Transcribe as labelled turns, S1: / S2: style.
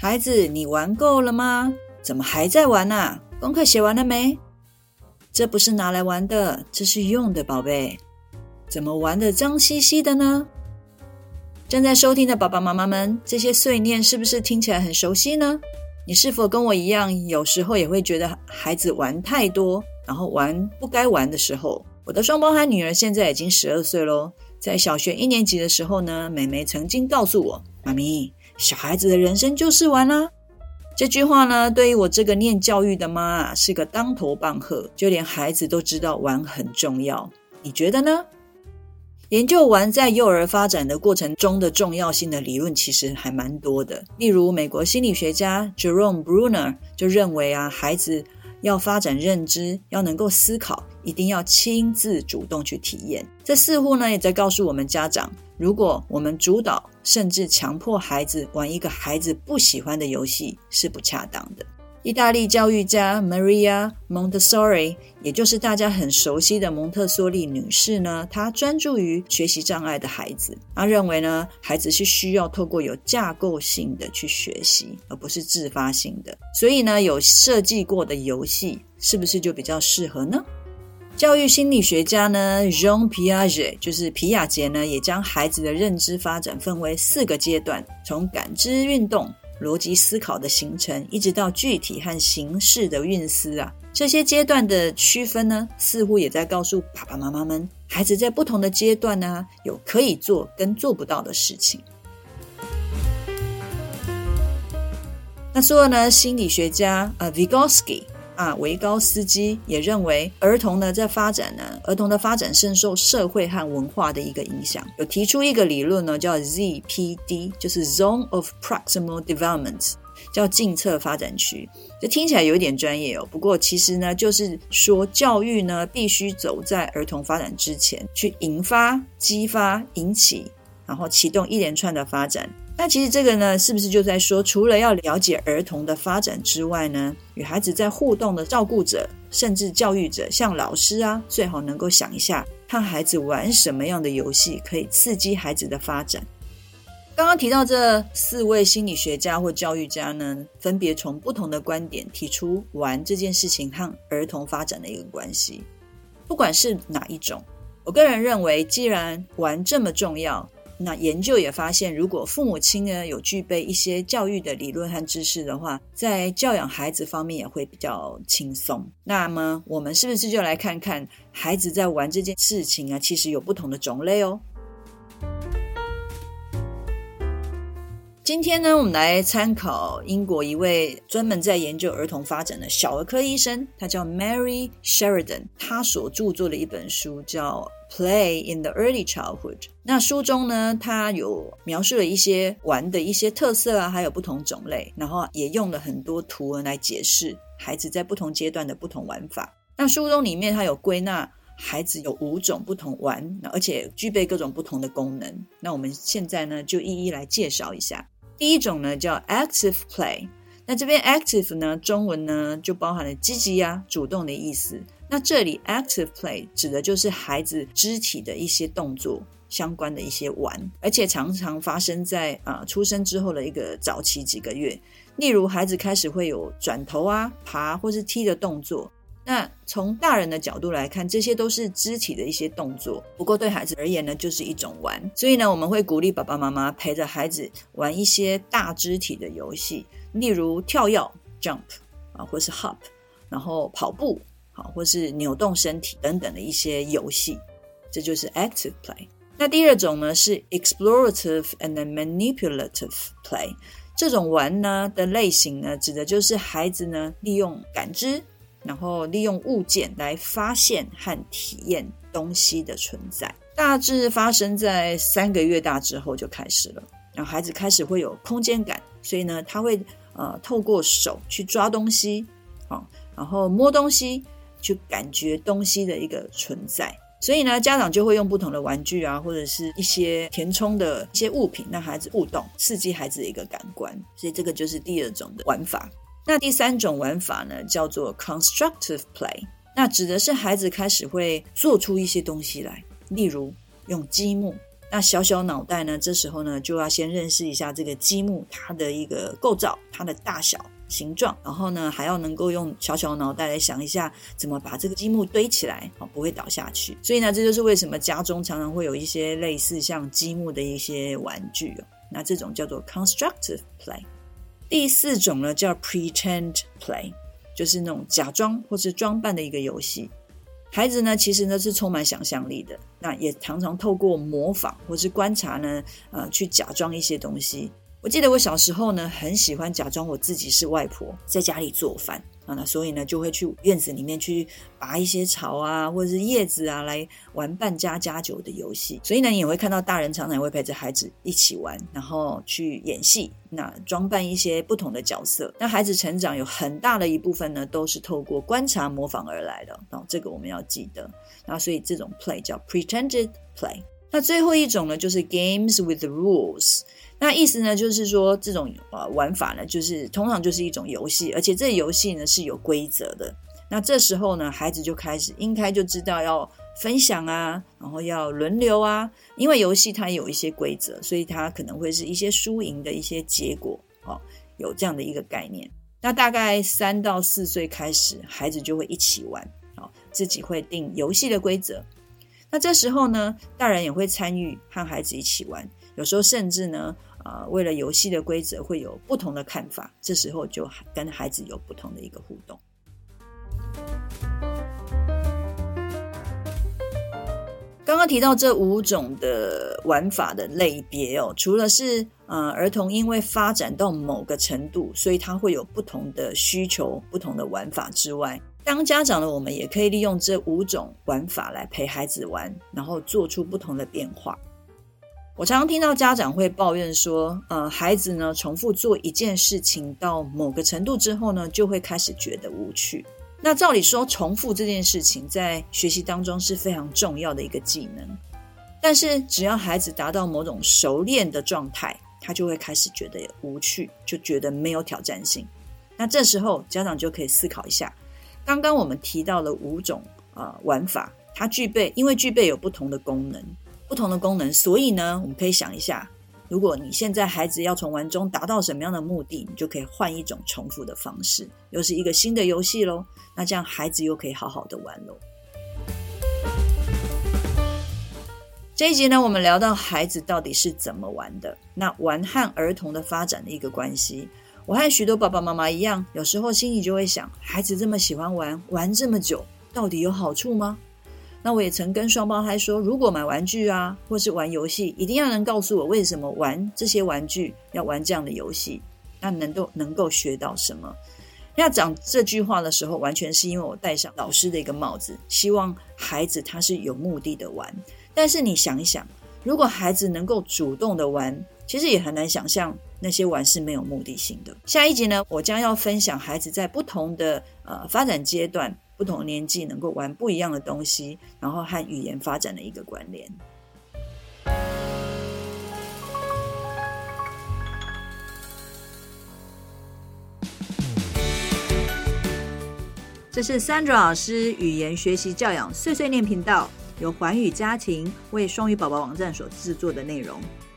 S1: 孩子，你玩够了吗？怎么还在玩啊？功课写完了没？这不是拿来玩的，这是用的，宝贝。怎么玩得脏兮兮的呢？正在收听的爸爸妈妈们，这些碎念是不是听起来很熟悉呢？你是否跟我一样，有时候也会觉得孩子玩太多，然后玩不该玩的时候？我的双胞胎女儿现在已经十二岁喽，在小学一年级的时候呢，妹妹曾经告诉我：“妈咪，小孩子的人生就是玩啊。”这句话呢，对于我这个念教育的妈啊是个当头棒喝，就连孩子都知道玩很重要。你觉得呢？研究玩在幼儿发展的过程中的重要性的理论其实还蛮多的。例如，美国心理学家 Jerome Bruner 就认为啊，孩子要发展认知，要能够思考，一定要亲自主动去体验。这似乎呢，也在告诉我们家长，如果我们主导甚至强迫孩子玩一个孩子不喜欢的游戏，是不恰当的。意大利教育家 Maria Montessori，也就是大家很熟悉的蒙特梭利女士呢，她专注于学习障碍的孩子。她认为呢，孩子是需要透过有架构性的去学习，而不是自发性的。所以呢，有设计过的游戏是不是就比较适合呢？教育心理学家呢，Jean Piaget，就是皮亚杰呢，也将孩子的认知发展分为四个阶段，从感知运动。逻辑思考的形成，一直到具体和形式的运思啊，这些阶段的区分呢，似乎也在告诉爸爸妈妈们，孩子在不同的阶段呢，有可以做跟做不到的事情。那说了呢，心理学家啊，Vygotsky。啊，维高斯基也认为，儿童呢在发展呢，儿童的发展深受社会和文化的一个影响。有提出一个理论呢，叫 ZPD，就是 Zone of Proximal Development，叫近侧发展区。这听起来有点专业哦，不过其实呢，就是说教育呢必须走在儿童发展之前，去引发、激发、引起，然后启动一连串的发展。那其实这个呢，是不是就在说，除了要了解儿童的发展之外呢，与孩子在互动的照顾者，甚至教育者，像老师啊，最好能够想一下，看孩子玩什么样的游戏可以刺激孩子的发展。刚刚提到这四位心理学家或教育家呢，分别从不同的观点提出玩这件事情和儿童发展的一个关系。不管是哪一种，我个人认为，既然玩这么重要。那研究也发现，如果父母亲呢有具备一些教育的理论和知识的话，在教养孩子方面也会比较轻松。那么，我们是不是就来看看孩子在玩这件事情啊？其实有不同的种类哦。今天呢，我们来参考英国一位专门在研究儿童发展的小儿科医生，他叫 Mary Sheridan，他所著作的一本书叫《Play in the Early Childhood》。那书中呢，他有描述了一些玩的一些特色啊，还有不同种类，然后也用了很多图文来解释孩子在不同阶段的不同玩法。那书中里面，他有归纳孩子有五种不同玩，而且具备各种不同的功能。那我们现在呢，就一一来介绍一下。第一种呢叫 active play，那这边 active 呢，中文呢就包含了积极呀、主动的意思。那这里 active play 指的就是孩子肢体的一些动作相关的一些玩，而且常常发生在啊、出生之后的一个早期几个月。例如孩子开始会有转头啊、爬或是踢的动作。那从大人的角度来看，这些都是肢体的一些动作。不过对孩子而言呢，就是一种玩。所以呢，我们会鼓励爸爸妈妈陪着孩子玩一些大肢体的游戏，例如跳跃 （jump） 啊，或是 hop，然后跑步，好，或是扭动身体等等的一些游戏。这就是 active play。那第二种呢是 explorative and manipulative play。这种玩呢的类型呢，指的就是孩子呢利用感知。然后利用物件来发现和体验东西的存在，大致发生在三个月大之后就开始了。然后孩子开始会有空间感，所以呢，他会呃透过手去抓东西，啊，然后摸东西，去感觉东西的一个存在。所以呢，家长就会用不同的玩具啊，或者是一些填充的一些物品，让孩子互动，刺激孩子的一个感官。所以这个就是第二种的玩法。那第三种玩法呢，叫做 constructive play。那指的是孩子开始会做出一些东西来，例如用积木。那小小脑袋呢，这时候呢，就要先认识一下这个积木它的一个构造、它的大小。形状，然后呢，还要能够用小小脑袋来想一下，怎么把这个积木堆起来，啊，不会倒下去。所以呢，这就是为什么家中常常会有一些类似像积木的一些玩具哦。那这种叫做 constructive play。第四种呢，叫 pretend play，就是那种假装或是装扮的一个游戏。孩子呢，其实呢是充满想象力的，那也常常透过模仿或是观察呢，呃，去假装一些东西。我记得我小时候呢，很喜欢假装我自己是外婆，在家里做饭啊，那所以呢，就会去院子里面去拔一些草啊，或者是叶子啊，来玩扮家家酒的游戏。所以呢，你也会看到大人常常也会陪着孩子一起玩，然后去演戏，那装扮一些不同的角色。那孩子成长有很大的一部分呢，都是透过观察模仿而来的。哦，这个我们要记得。那所以这种 play 叫 pretended play。那最后一种呢，就是 games with rules。那意思呢，就是说这种呃玩法呢，就是通常就是一种游戏，而且这游戏呢是有规则的。那这时候呢，孩子就开始应该就知道要分享啊，然后要轮流啊，因为游戏它有一些规则，所以它可能会是一些输赢的一些结果，哦，有这样的一个概念。那大概三到四岁开始，孩子就会一起玩，哦，自己会定游戏的规则。那这时候呢，大人也会参与和孩子一起玩，有时候甚至呢。啊，为了游戏的规则会有不同的看法，这时候就跟孩子有不同的一个互动。刚刚提到这五种的玩法的类别哦，除了是呃儿童因为发展到某个程度，所以他会有不同的需求、不同的玩法之外，当家长的我们也可以利用这五种玩法来陪孩子玩，然后做出不同的变化。我常常听到家长会抱怨说，呃，孩子呢重复做一件事情到某个程度之后呢，就会开始觉得无趣。那照理说，重复这件事情在学习当中是非常重要的一个技能。但是只要孩子达到某种熟练的状态，他就会开始觉得无趣，就觉得没有挑战性。那这时候家长就可以思考一下，刚刚我们提到了五种呃玩法，它具备，因为具备有不同的功能。不同的功能，所以呢，我们可以想一下，如果你现在孩子要从玩中达到什么样的目的，你就可以换一种重复的方式，又是一个新的游戏喽。那这样孩子又可以好好的玩喽。这一集呢，我们聊到孩子到底是怎么玩的，那玩和儿童的发展的一个关系。我和许多爸爸妈妈一样，有时候心里就会想，孩子这么喜欢玩，玩这么久，到底有好处吗？那我也曾跟双胞胎说，如果买玩具啊，或是玩游戏，一定要能告诉我为什么玩这些玩具要玩这样的游戏，那能够能够学到什么？要讲这句话的时候，完全是因为我戴上老师的一个帽子，希望孩子他是有目的的玩。但是你想一想，如果孩子能够主动的玩，其实也很难想象那些玩是没有目的性的。下一集呢，我将要分享孩子在不同的呃发展阶段。不同年纪能够玩不一样的东西，然后和语言发展的一个关联。这是 Sandra 老师语言学习教养碎碎念频道，由环宇家庭为双语宝宝网站所制作的内容。